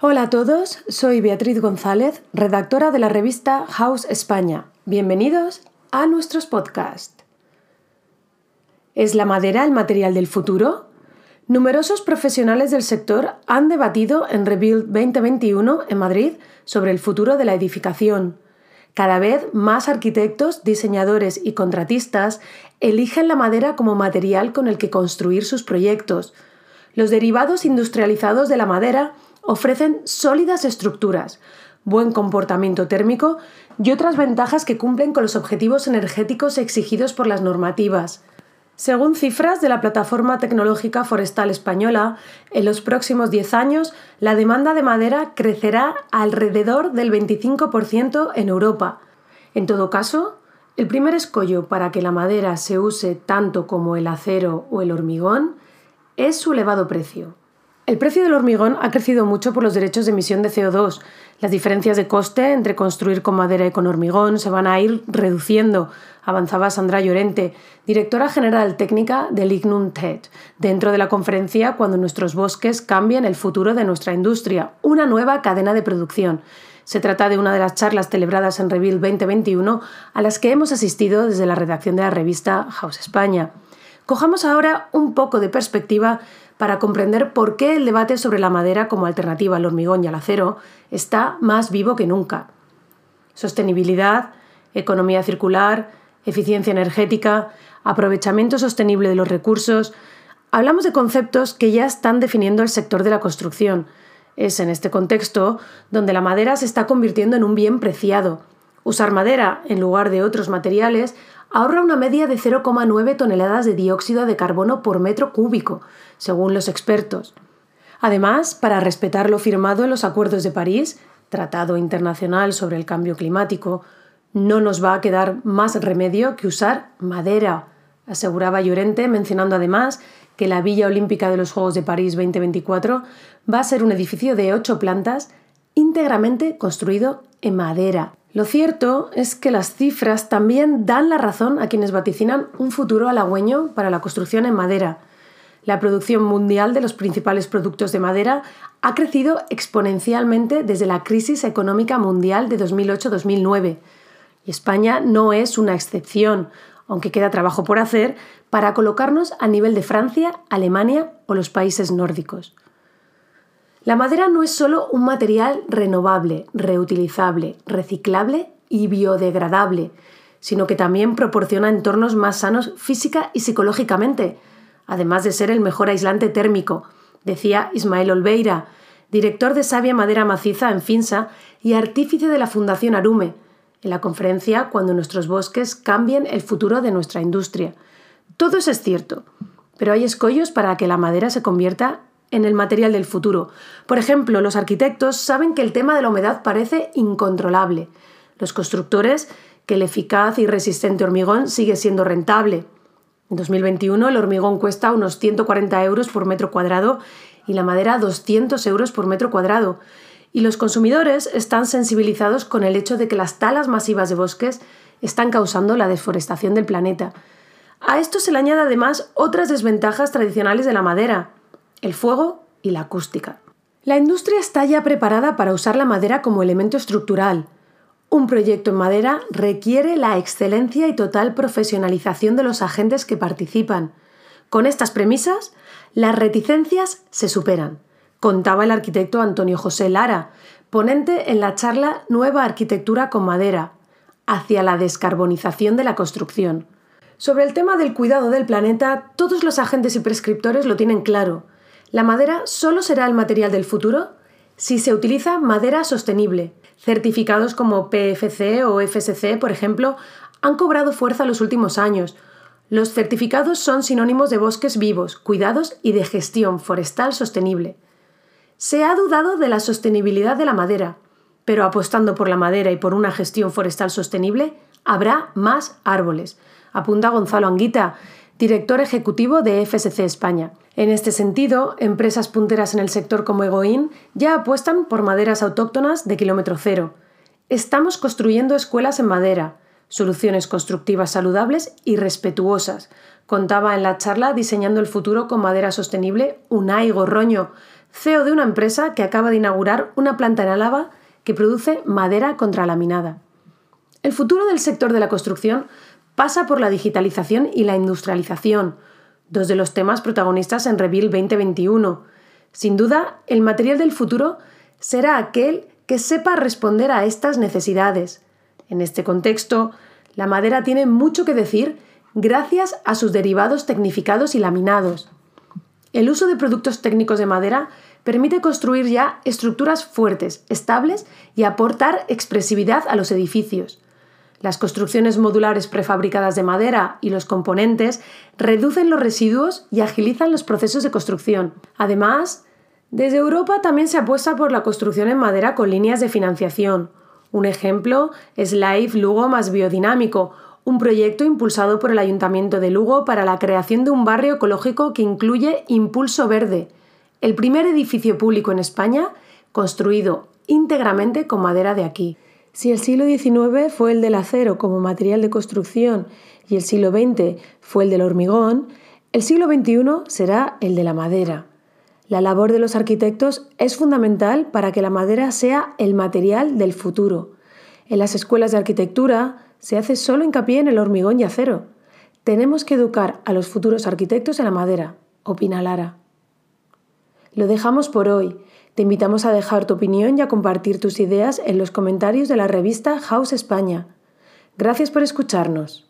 Hola a todos, soy Beatriz González, redactora de la revista House España. Bienvenidos a nuestros podcasts. ¿Es la madera el material del futuro? Numerosos profesionales del sector han debatido en Rebuild 2021 en Madrid sobre el futuro de la edificación. Cada vez más arquitectos, diseñadores y contratistas eligen la madera como material con el que construir sus proyectos. Los derivados industrializados de la madera ofrecen sólidas estructuras, buen comportamiento térmico y otras ventajas que cumplen con los objetivos energéticos exigidos por las normativas. Según cifras de la Plataforma Tecnológica Forestal Española, en los próximos 10 años la demanda de madera crecerá alrededor del 25% en Europa. En todo caso, el primer escollo para que la madera se use tanto como el acero o el hormigón es su elevado precio. El precio del hormigón ha crecido mucho por los derechos de emisión de CO2. Las diferencias de coste entre construir con madera y con hormigón se van a ir reduciendo, avanzaba Sandra Llorente, directora general técnica del Ignum TED, dentro de la conferencia Cuando nuestros bosques cambien el futuro de nuestra industria, una nueva cadena de producción. Se trata de una de las charlas celebradas en Reveal 2021 a las que hemos asistido desde la redacción de la revista House España. Cojamos ahora un poco de perspectiva para comprender por qué el debate sobre la madera como alternativa al hormigón y al acero está más vivo que nunca. Sostenibilidad, economía circular, eficiencia energética, aprovechamiento sostenible de los recursos. Hablamos de conceptos que ya están definiendo el sector de la construcción. Es en este contexto donde la madera se está convirtiendo en un bien preciado. Usar madera en lugar de otros materiales ahorra una media de 0,9 toneladas de dióxido de carbono por metro cúbico, según los expertos. Además, para respetar lo firmado en los Acuerdos de París, Tratado Internacional sobre el Cambio Climático, no nos va a quedar más remedio que usar madera, aseguraba Llorente, mencionando además que la Villa Olímpica de los Juegos de París 2024 va a ser un edificio de ocho plantas íntegramente construido en madera. Lo cierto es que las cifras también dan la razón a quienes vaticinan un futuro halagüeño para la construcción en madera. La producción mundial de los principales productos de madera ha crecido exponencialmente desde la crisis económica mundial de 2008-2009. Y España no es una excepción, aunque queda trabajo por hacer para colocarnos a nivel de Francia, Alemania o los países nórdicos. La madera no es solo un material renovable, reutilizable, reciclable y biodegradable, sino que también proporciona entornos más sanos física y psicológicamente, además de ser el mejor aislante térmico, decía Ismael Olveira, director de Sabia Madera Maciza en Finsa y artífice de la Fundación Arume, en la conferencia Cuando nuestros bosques cambien el futuro de nuestra industria. Todo eso es cierto, pero hay escollos para que la madera se convierta en el material del futuro. Por ejemplo, los arquitectos saben que el tema de la humedad parece incontrolable. Los constructores que el eficaz y resistente hormigón sigue siendo rentable. En 2021 el hormigón cuesta unos 140 euros por metro cuadrado y la madera 200 euros por metro cuadrado. Y los consumidores están sensibilizados con el hecho de que las talas masivas de bosques están causando la deforestación del planeta. A esto se le añade además otras desventajas tradicionales de la madera, el fuego y la acústica. La industria está ya preparada para usar la madera como elemento estructural. Un proyecto en madera requiere la excelencia y total profesionalización de los agentes que participan. Con estas premisas, las reticencias se superan, contaba el arquitecto Antonio José Lara, ponente en la charla Nueva Arquitectura con Madera, hacia la descarbonización de la construcción. Sobre el tema del cuidado del planeta, todos los agentes y prescriptores lo tienen claro. La madera solo será el material del futuro si se utiliza madera sostenible. Certificados como PFC o FSC, por ejemplo, han cobrado fuerza los últimos años. Los certificados son sinónimos de bosques vivos, cuidados y de gestión forestal sostenible. Se ha dudado de la sostenibilidad de la madera, pero apostando por la madera y por una gestión forestal sostenible, habrá más árboles, apunta Gonzalo Anguita, director ejecutivo de FSC España. En este sentido, empresas punteras en el sector como Egoin ya apuestan por maderas autóctonas de kilómetro cero. Estamos construyendo escuelas en madera, soluciones constructivas saludables y respetuosas. Contaba en la charla Diseñando el futuro con madera sostenible Unai Gorroño, CEO de una empresa que acaba de inaugurar una planta en Álava que produce madera contralaminada. El futuro del sector de la construcción pasa por la digitalización y la industrialización, dos de los temas protagonistas en Reveal 2021. Sin duda, el material del futuro será aquel que sepa responder a estas necesidades. En este contexto, la madera tiene mucho que decir gracias a sus derivados tecnificados y laminados. El uso de productos técnicos de madera permite construir ya estructuras fuertes, estables y aportar expresividad a los edificios. Las construcciones modulares prefabricadas de madera y los componentes reducen los residuos y agilizan los procesos de construcción. Además, desde Europa también se apuesta por la construcción en madera con líneas de financiación. Un ejemplo es Life Lugo más biodinámico, un proyecto impulsado por el Ayuntamiento de Lugo para la creación de un barrio ecológico que incluye Impulso Verde, el primer edificio público en España construido íntegramente con madera de aquí. Si el siglo XIX fue el del acero como material de construcción y el siglo XX fue el del hormigón, el siglo XXI será el de la madera. La labor de los arquitectos es fundamental para que la madera sea el material del futuro. En las escuelas de arquitectura, se hace solo hincapié en el hormigón y acero. Tenemos que educar a los futuros arquitectos en la madera, opina Lara. Lo dejamos por hoy. Te invitamos a dejar tu opinión y a compartir tus ideas en los comentarios de la revista House España. Gracias por escucharnos.